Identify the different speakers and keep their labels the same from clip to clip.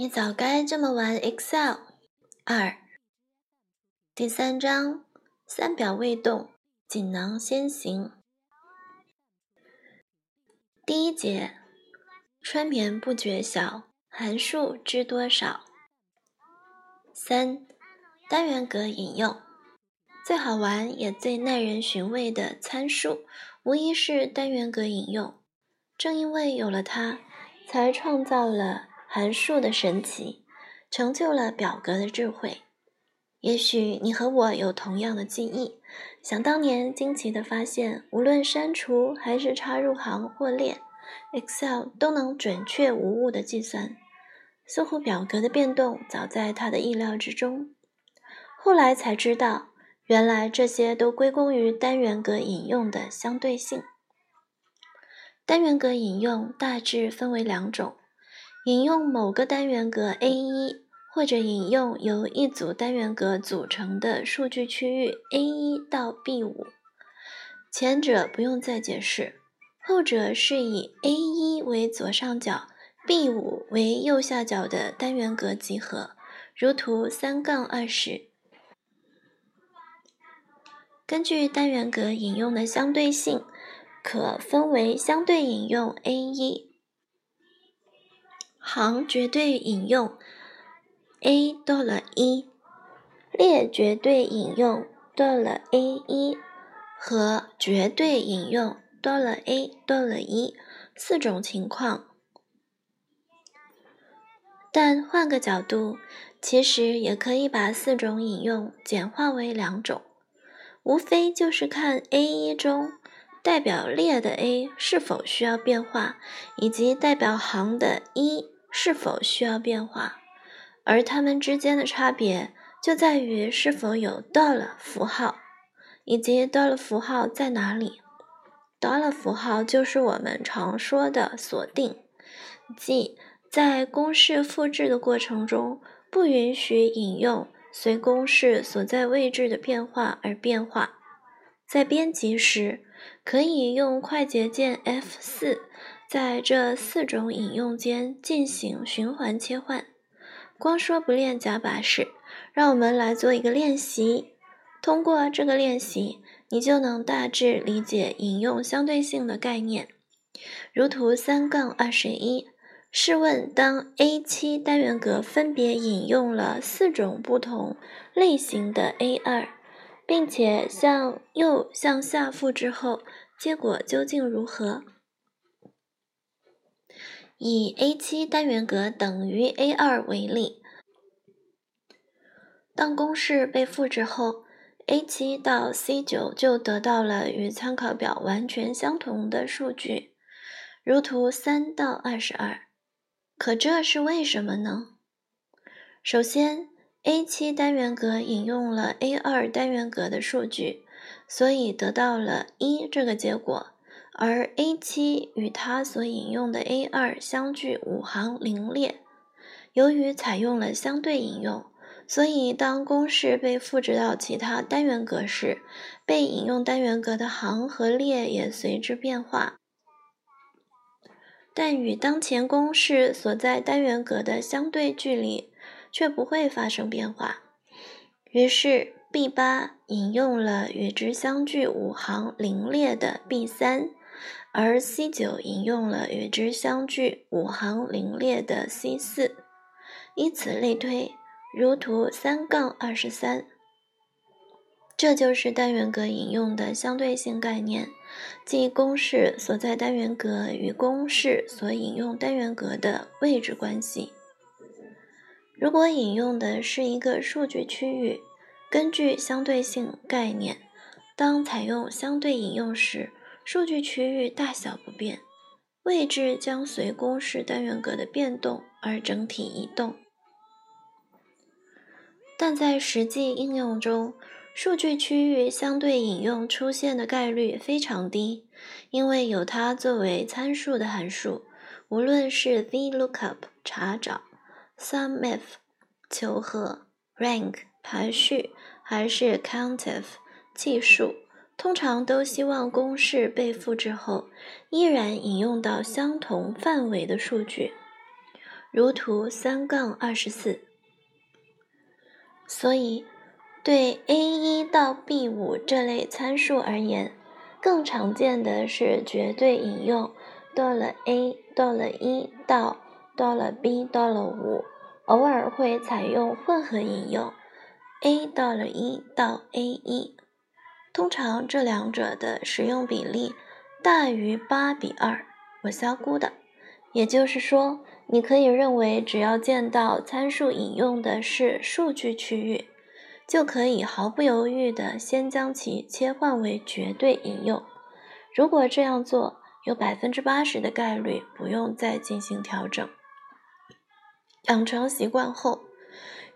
Speaker 1: 你早该这么玩 Excel。二，第三章，三表未动，锦囊先行。第一节，春眠不觉晓，寒数知多少。三，单元格引用，最好玩也最耐人寻味的参数，无疑是单元格引用。正因为有了它，才创造了。函数的神奇，成就了表格的智慧。也许你和我有同样的记忆，想当年惊奇的发现，无论删除还是插入行或列，Excel 都能准确无误的计算。似乎表格的变动早在他的意料之中。后来才知道，原来这些都归功于单元格引用的相对性。单元格引用大致分为两种。引用某个单元格 A1，或者引用由一组单元格组成的数据区域 A1 到 B5。前者不用再解释，后者是以 A1 为左上角，B5 为右下角的单元格集合，如图三杠二十。根据单元格引用的相对性，可分为相对引用 A1。行绝对引用 a 多了一，列绝对引用多了 a 一和绝对引用多了 a 多了一四种情况。但换个角度，其实也可以把四种引用简化为两种，无非就是看 a 一中代表列的 a 是否需要变化，以及代表行的一。是否需要变化，而它们之间的差别就在于是否有 dollar 符号，以及 dollar 符号在哪里。dollar 符号就是我们常说的锁定，即在公式复制的过程中，不允许引用随公式所在位置的变化而变化。在编辑时，可以用快捷键 F4。在这四种引用间进行循环切换。光说不练假把式，让我们来做一个练习。通过这个练习，你就能大致理解引用相对性的概念。如图三杠二十一，试问当 A7 单元格分别引用了四种不同类型的 A2，并且向右向下复制后，结果究竟如何？以 A7 单元格等于 A2 为例，当公式被复制后，A7 到 C9 就得到了与参考表完全相同的数据，如图3到22。可这是为什么呢？首先，A7 单元格引用了 A2 单元格的数据，所以得到了一这个结果。而 A7 与它所引用的 A2 相距五行零列，由于采用了相对引用，所以当公式被复制到其他单元格时，被引用单元格的行和列也随之变化，但与当前公式所在单元格的相对距离却不会发生变化。于是 B8 引用了与之相距五行零列的 B3。而 C 九引用了与之相距五行零列的 C 四，以此类推，如图三杠二十三。这就是单元格引用的相对性概念，即公式所在单元格与公式所引用单元格的位置关系。如果引用的是一个数据区域，根据相对性概念，当采用相对引用时，数据区域大小不变，位置将随公式单元格的变动而整体移动。但在实际应用中，数据区域相对引用出现的概率非常低，因为有它作为参数的函数，无论是 VLOOKUP 查找、SUMIF 求和、Rank 排序，还是 COUNTIF 计数。通常都希望公式被复制后，依然引用到相同范围的数据。如图三杠二十四。所以，对 a 一到 b 五这类参数而言，更常见的是绝对引用，到了 a 多了一到到到了 b 到了五，偶尔会采用混合引用，a 到了一到 a 一。通常这两者的使用比例大于八比二，我瞎估的。也就是说，你可以认为，只要见到参数引用的是数据区域，就可以毫不犹豫地先将其切换为绝对引用。如果这样做，有百分之八十的概率不用再进行调整。养成习惯后，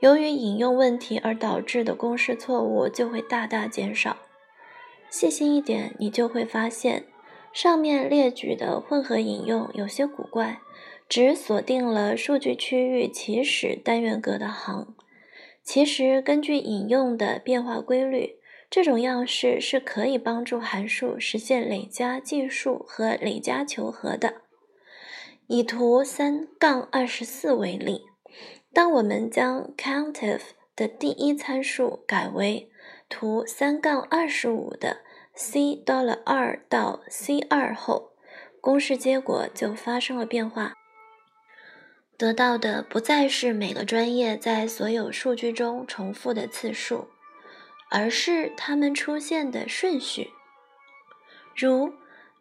Speaker 1: 由于引用问题而导致的公式错误就会大大减少。细心一点，你就会发现，上面列举的混合引用有些古怪，只锁定了数据区域起始单元格的行。其实，根据引用的变化规律，这种样式是可以帮助函数实现累加计数和累加求和的。以图三杠二十四为例，当我们将 countif 的第一参数改为图三杠二十五的 c 到了二到 c 二后，公式结果就发生了变化。得到的不再是每个专业在所有数据中重复的次数，而是它们出现的顺序。如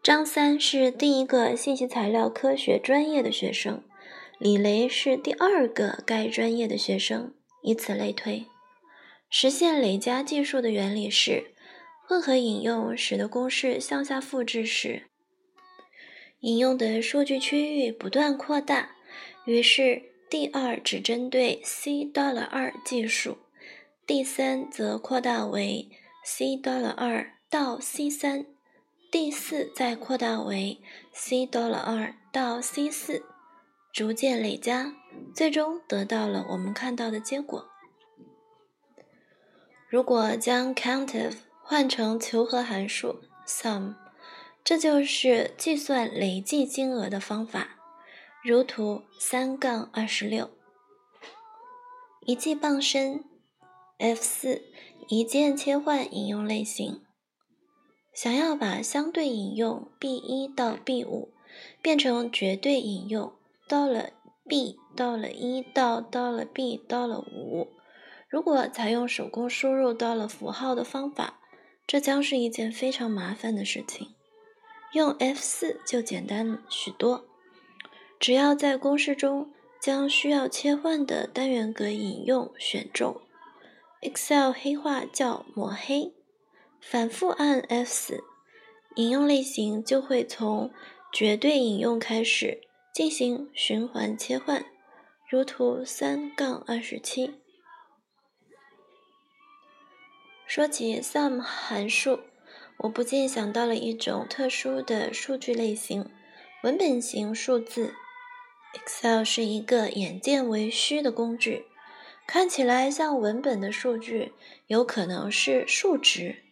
Speaker 1: 张三是第一个信息材料科学专业的学生，李雷是第二个该专业的学生，以此类推。实现累加计数的原理是，混合引用使得公式向下复制时，引用的数据区域不断扩大。于是第二只针对 c 到了二计数，第三则扩大为 c 到了二到 c 三，第四再扩大为 c 到了二到 c 四，逐渐累加，最终得到了我们看到的结果。如果将 countif 换成求和函数 sum，这就是计算累计金额的方法。如图三杠二十六，一记傍身 F 四一键切换引用类型。想要把相对引用 B 一到 B 五变成绝对引用，到了 B 到了一到到了 B 到了五。如果采用手工输入到了符号的方法，这将是一件非常麻烦的事情。用 F 四就简单许多，只要在公式中将需要切换的单元格引用选中，Excel 黑化叫抹黑，反复按 F 四，引用类型就会从绝对引用开始进行循环切换，如图三杠二十七。说起 sum 函数，我不禁想到了一种特殊的数据类型——文本型数字。Excel 是一个眼见为虚的工具，看起来像文本的数据有可能是数值，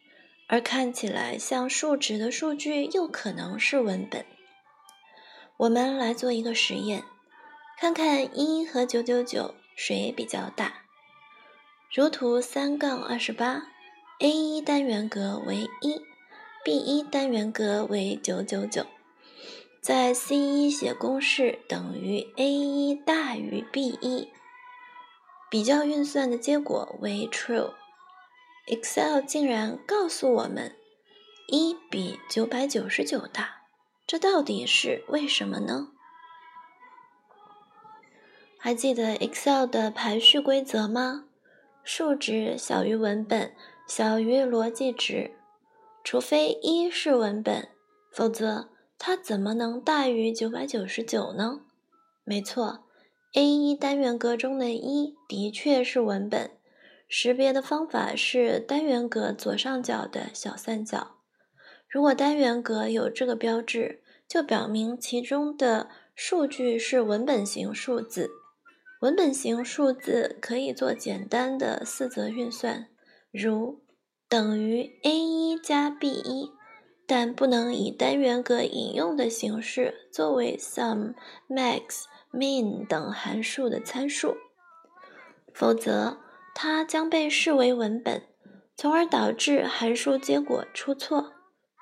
Speaker 1: 而看起来像数值的数据又可能是文本。我们来做一个实验，看看一和九九九谁比较大。如图三杠二十八。A 一单元格为一，B 一单元格为九九九，在 C 一写公式等于 A 一大于 B 一，比较运算的结果为 true。Excel 竟然告诉我们一比九百九十九大，这到底是为什么呢？还记得 Excel 的排序规则吗？数值小于文本。小于逻辑值，除非一是文本，否则它怎么能大于九百九十九呢？没错，A 一单元格中的一的确是文本，识别的方法是单元格左上角的小三角。如果单元格有这个标志，就表明其中的数据是文本型数字。文本型数字可以做简单的四则运算。如等于 a 一加 b 一，但不能以单元格引用的形式作为 sum、max、min 等函数的参数，否则它将被视为文本，从而导致函数结果出错。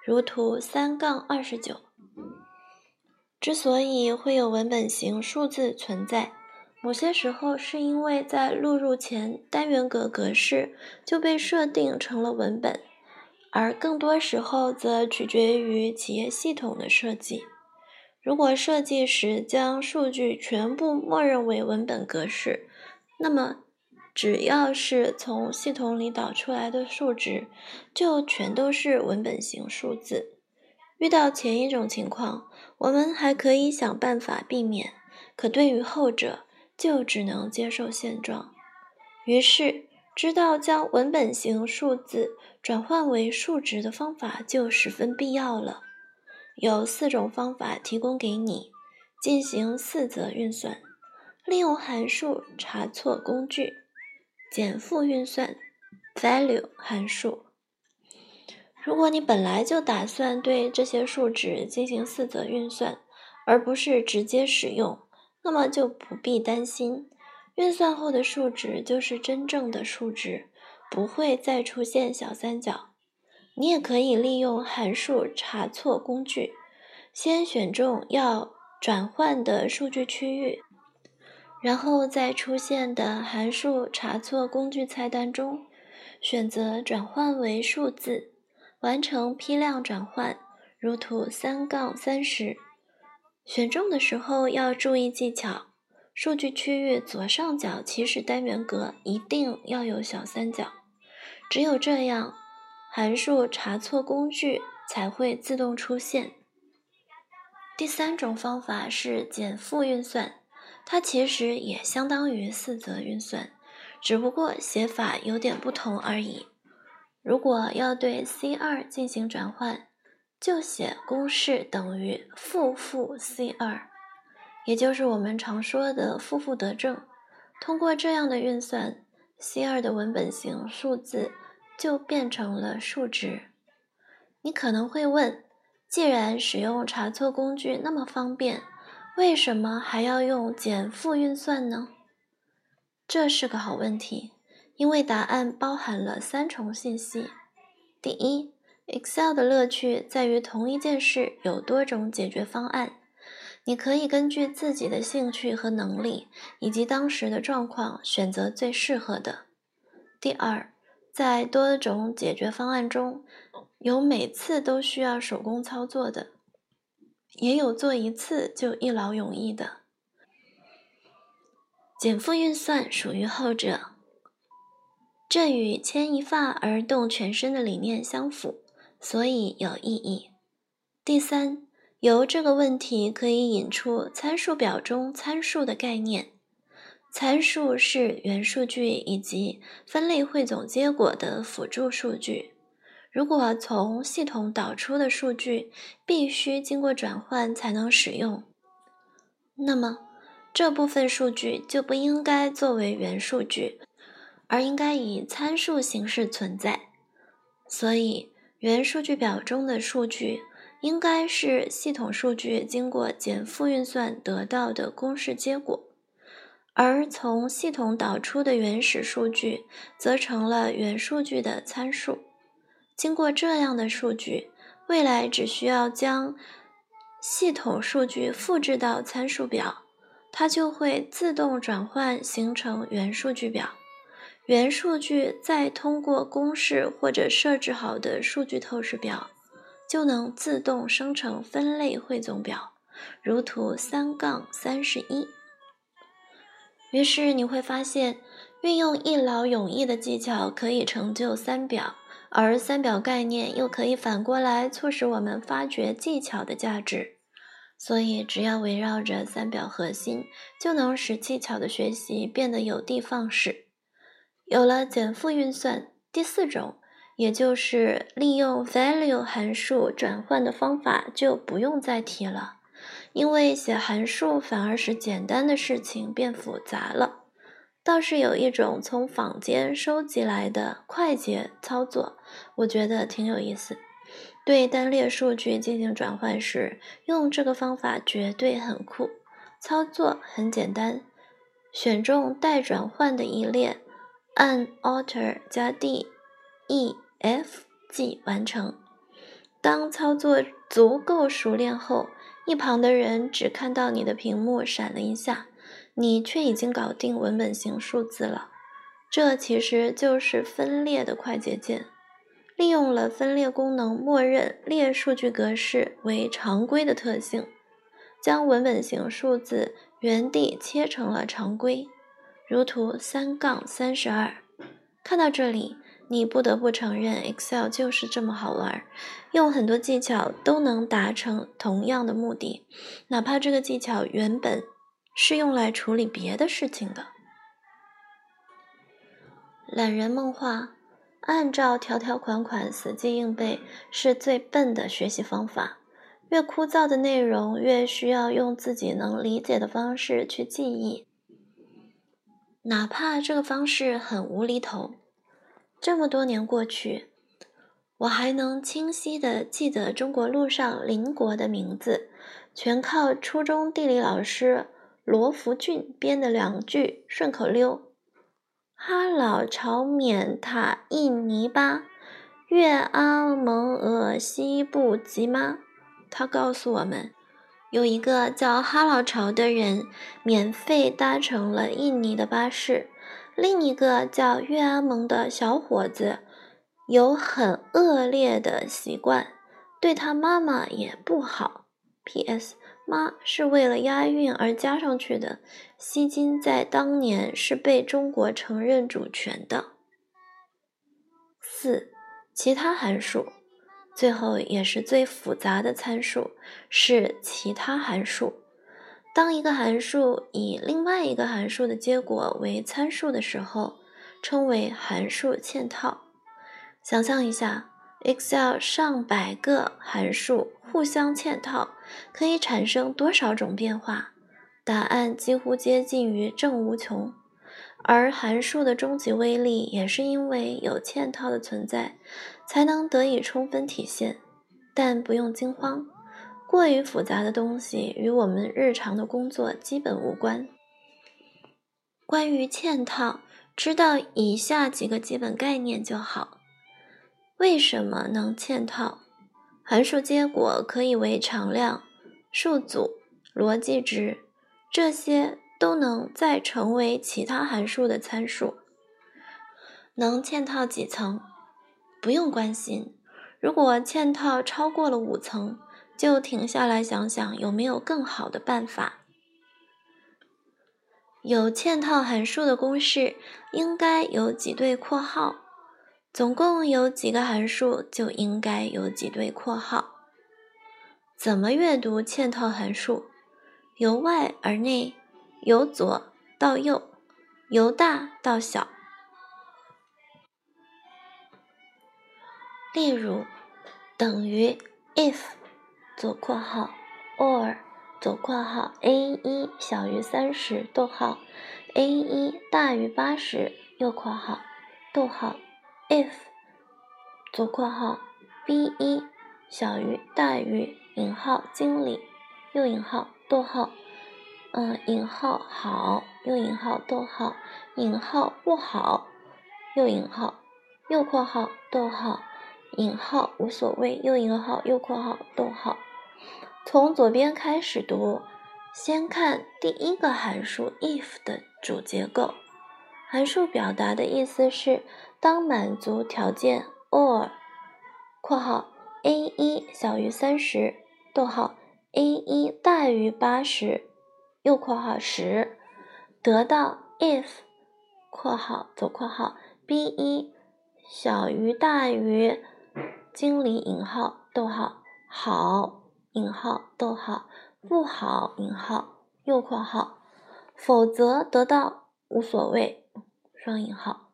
Speaker 1: 如图三杠二十九。之所以会有文本型数字存在，某些时候是因为在录入前单元格格式就被设定成了文本，而更多时候则取决于企业系统的设计。如果设计时将数据全部默认为文本格式，那么只要是从系统里导出来的数值，就全都是文本型数字。遇到前一种情况，我们还可以想办法避免。可对于后者，就只能接受现状。于是，知道将文本型数字转换为数值的方法就十分必要了。有四种方法提供给你进行四则运算：利用函数查错工具、减负运算、value 函数。如果你本来就打算对这些数值进行四则运算，而不是直接使用，那么就不必担心，运算后的数值就是真正的数值，不会再出现小三角。你也可以利用函数查错工具，先选中要转换的数据区域，然后在出现的函数查错工具菜单中选择转换为数字。完成批量转换，如图三杠三十。选中的时候要注意技巧：数据区域左上角起始单元格一定要有小三角，只有这样，函数查错工具才会自动出现。第三种方法是减负运算，它其实也相当于四则运算，只不过写法有点不同而已。如果要对 C 二进行转换，就写公式等于负负 C 二，也就是我们常说的负负得正。通过这样的运算，C 二的文本型数字就变成了数值。你可能会问，既然使用查错工具那么方便，为什么还要用减负运算呢？这是个好问题。因为答案包含了三重信息：第一，Excel 的乐趣在于同一件事有多种解决方案，你可以根据自己的兴趣和能力以及当时的状况选择最适合的；第二，在多种解决方案中，有每次都需要手工操作的，也有做一次就一劳永逸的。减负运算属于后者。这与牵一发而动全身的理念相符，所以有意义。第三，由这个问题可以引出参数表中参数的概念。参数是元数据以及分类汇总结果的辅助数据。如果从系统导出的数据必须经过转换才能使用，那么这部分数据就不应该作为元数据。而应该以参数形式存在，所以元数据表中的数据应该是系统数据经过减负运算得到的公式结果，而从系统导出的原始数据则成了原数据的参数。经过这样的数据，未来只需要将系统数据复制到参数表，它就会自动转换形成原数据表。原数据再通过公式或者设置好的数据透视表，就能自动生成分类汇总表，如图三杠三十一。于是你会发现，运用一劳永逸的技巧可以成就三表，而三表概念又可以反过来促使我们发掘技巧的价值。所以，只要围绕着三表核心，就能使技巧的学习变得有的放矢。有了减负运算，第四种，也就是利用 value 函数转换的方法就不用再提了，因为写函数反而使简单的事情变复杂了。倒是有一种从坊间收集来的快捷操作，我觉得挺有意思。对单列数据进行转换时，用这个方法绝对很酷。操作很简单，选中待转换的一列，按 Alt 加 D E F G 完成。当操作足够熟练后，一旁的人只看到你的屏幕闪了一下，你却已经搞定文本型数字了。这其实就是分列的快捷键，利用了分列功能默认列数据格式为常规的特性，将文本型数字原地切成了常规，如图三杠三十二。看到这里，你不得不承认，Excel 就是这么好玩，用很多技巧都能达成同样的目的，哪怕这个技巧原本是用来处理别的事情的。懒人梦话：按照条条款款死记硬背是最笨的学习方法。越枯燥的内容，越需要用自己能理解的方式去记忆，哪怕这个方式很无厘头。这么多年过去，我还能清晰地记得中国路上邻国的名字，全靠初中地理老师罗福俊编的两句顺口溜。哈老朝缅塔印尼巴，越阿蒙俄西部吉吗？他告诉我们，有一个叫哈老朝的人免费搭乘了印尼的巴士，另一个叫越阿蒙的小伙子有很恶劣的习惯，对他妈妈也不好。P.S. 妈是为了押韵而加上去的。西金在当年是被中国承认主权的。四，其他函数，最后也是最复杂的参数是其他函数。当一个函数以另外一个函数的结果为参数的时候，称为函数嵌套。想象一下，Excel 上百个函数互相嵌套。可以产生多少种变化？答案几乎接近于正无穷。而函数的终极威力，也是因为有嵌套的存在，才能得以充分体现。但不用惊慌，过于复杂的东西与我们日常的工作基本无关。关于嵌套，知道以下几个基本概念就好。为什么能嵌套？函数结果可以为常量、数组、逻辑值，这些都能再成为其他函数的参数。能嵌套几层？不用关心。如果嵌套超过了五层，就停下来想想有没有更好的办法。有嵌套函数的公式应该有几对括号。总共有几个函数，就应该有几对括号。怎么阅读嵌套函数？由外而内，由左到右，由大到小。例如，等于 if 左括号 or 左括号 a 一小于三十，逗号 a 一大于八十，右括号，逗号。If 左括号 b 一小于大于引号经理右引号逗号嗯引号好右引号逗号引号不好右引号右括号逗号引号无所谓右引号右括号逗号从左边开始读，先看第一个函数 if 的主结构。函数表达的意思是，当满足条件 or（ 括号 a 一小于三十，逗号 a 一大于八十，右括号十），得到 if（ 括号左括号 b 一小于大于经理引号逗号好引号逗号不好引号右括号），否则得到无所谓。双引号，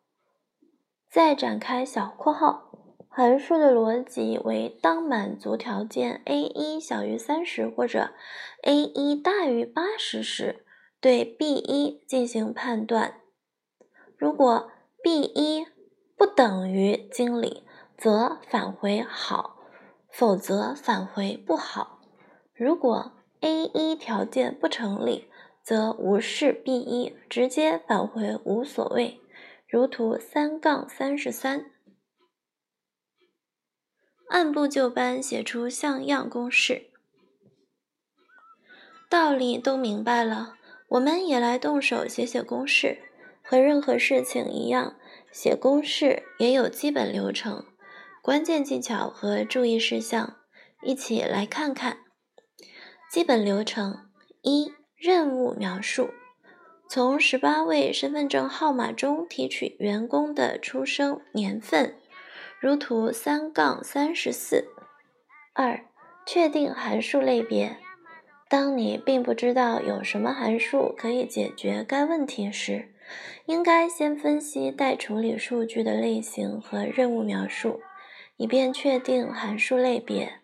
Speaker 1: 再展开小括号，函数的逻辑为：当满足条件 a 一小于三十或者 a 一大于八十时，对 b 一进行判断。如果 b 一不等于经理，则返回好，否则返回不好。如果 a 一条件不成立，则无视 b 一，直接返回无所谓。如图三杠三十三，按部就班写出像样公式。道理都明白了，我们也来动手写写公式。和任何事情一样，写公式也有基本流程、关键技巧和注意事项，一起来看看。基本流程一：任务描述。从十八位身份证号码中提取员工的出生年份，如图三杠三十四。二、确定函数类别。当你并不知道有什么函数可以解决该问题时，应该先分析待处理数据的类型和任务描述，以便确定函数类别。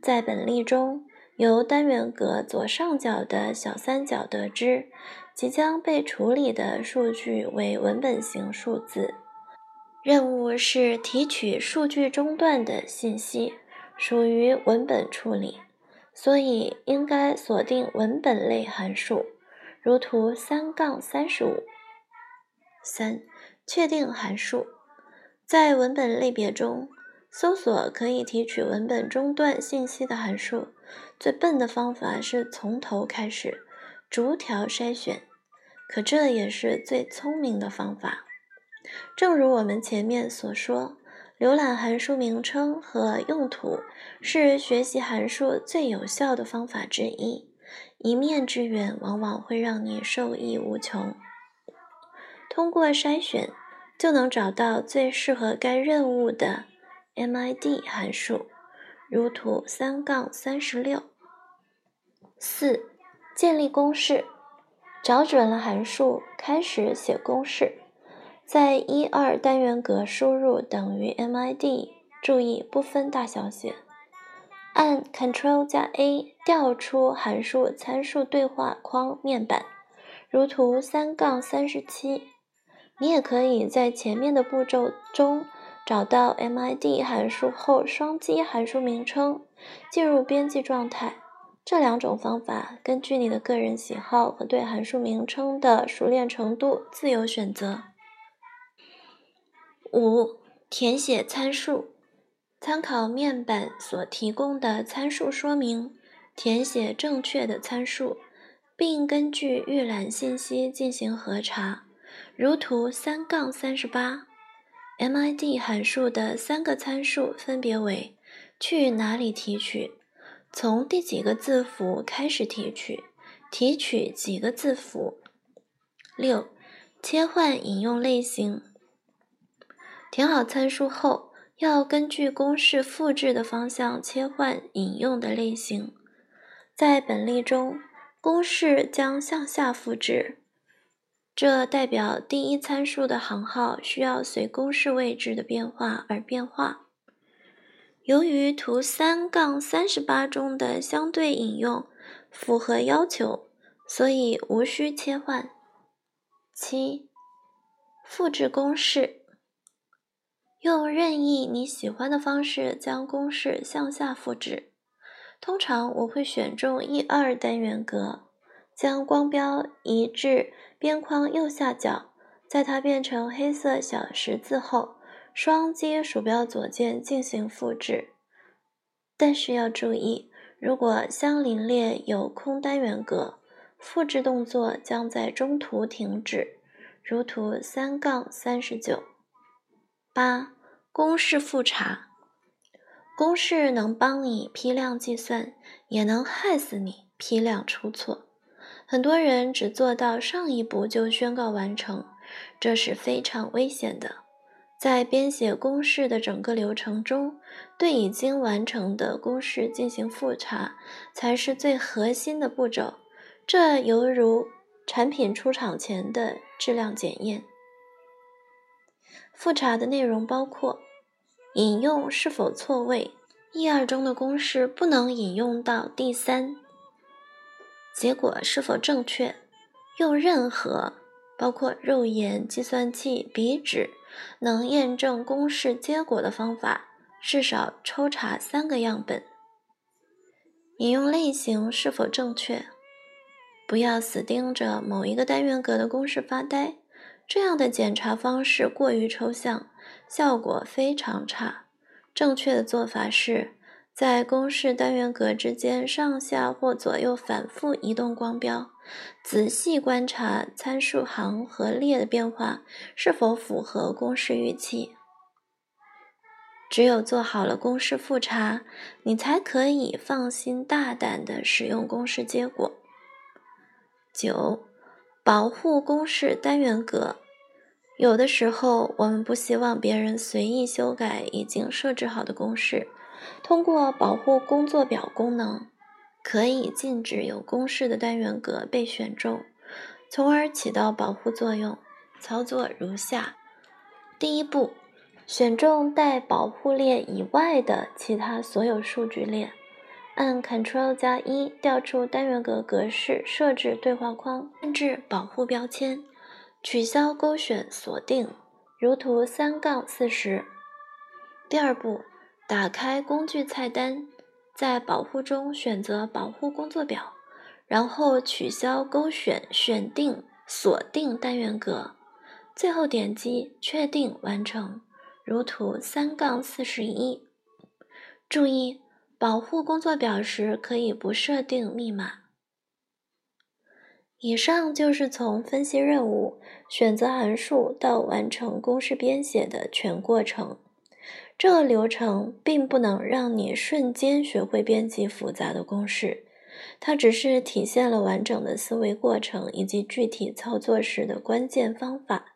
Speaker 1: 在本例中，由单元格左上角的小三角得知，即将被处理的数据为文本型数字。任务是提取数据中段的信息，属于文本处理。所以应该锁定文本类函数，如图三杠三十五。三、确定函数，在文本类别中，搜索可以提取文本中段信息的函数。最笨的方法是从头开始，逐条筛选，可这也是最聪明的方法。正如我们前面所说。浏览函数名称和用途是学习函数最有效的方法之一，一面之缘往往会让你受益无穷。通过筛选，就能找到最适合该任务的 MID 函数，如图三杠三十六。四、建立公式，找准了函数，开始写公式。在一二单元格输入等于 MID，注意不分大小写。按 Ctrl 加 A 调出函数参数对话框面板，如图三杠三十七。你也可以在前面的步骤中找到 MID 函数后双击函数名称，进入编辑状态。这两种方法根据你的个人喜好和对函数名称的熟练程度自由选择。五、填写参数，参考面板所提供的参数说明，填写正确的参数，并根据预览信息进行核查。如图三杠三十八，MID 函数的三个参数分别为：去哪里提取，从第几个字符开始提取，提取几个字符。六、切换引用类型。填好参数后，要根据公式复制的方向切换引用的类型。在本例中，公式将向下复制，这代表第一参数的行号需要随公式位置的变化而变化。由于图三杠三十八中的相对引用符合要求，所以无需切换。七、复制公式。用任意你喜欢的方式将公式向下复制。通常我会选中一二单元格，将光标移至边框右下角，在它变成黑色小十字后，双击鼠标左键进行复制。但是要注意，如果相邻列有空单元格，复制动作将在中途停止。如图三杠三十九。八、公式复查。公式能帮你批量计算，也能害死你批量出错。很多人只做到上一步就宣告完成，这是非常危险的。在编写公式的整个流程中，对已经完成的公式进行复查，才是最核心的步骤。这犹如产品出厂前的质量检验。复查的内容包括：引用是否错位一二中的公式不能引用到第三；结果是否正确，用任何包括肉眼、计算器、笔纸能验证公式结果的方法，至少抽查三个样本；引用类型是否正确，不要死盯着某一个单元格的公式发呆，这样的检查方式过于抽象，效果非常差。正确的做法是在公式单元格之间上下或左右反复移动光标，仔细观察参数行和列的变化是否符合公式预期。只有做好了公式复查，你才可以放心大胆地使用公式结果。九，保护公式单元格。有的时候，我们不希望别人随意修改已经设置好的公式。通过保护工作表功能，可以禁止有公式的单元格被选中，从而起到保护作用。操作如下：第一步。选中带保护列以外的其他所有数据列，按 Ctrl 加一调出单元格格式，设置对话框，限制保护标签，取消勾选锁定，如图三杠四十。第二步，打开工具菜单，在保护中选择保护工作表，然后取消勾选选定锁定单元格，最后点击确定完成。如图三杠四十一。注意，保护工作表时可以不设定密码。以上就是从分析任务、选择函数到完成公式编写的全过程。这个流程并不能让你瞬间学会编辑复杂的公式，它只是体现了完整的思维过程以及具体操作时的关键方法。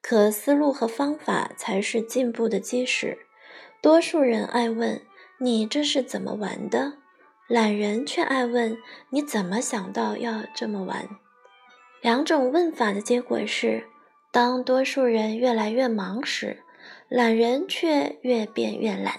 Speaker 1: 可思路和方法才是进步的基石。多数人爱问你这是怎么玩的，懒人却爱问你怎么想到要这么玩。两种问法的结果是，当多数人越来越忙时，懒人却越变越懒。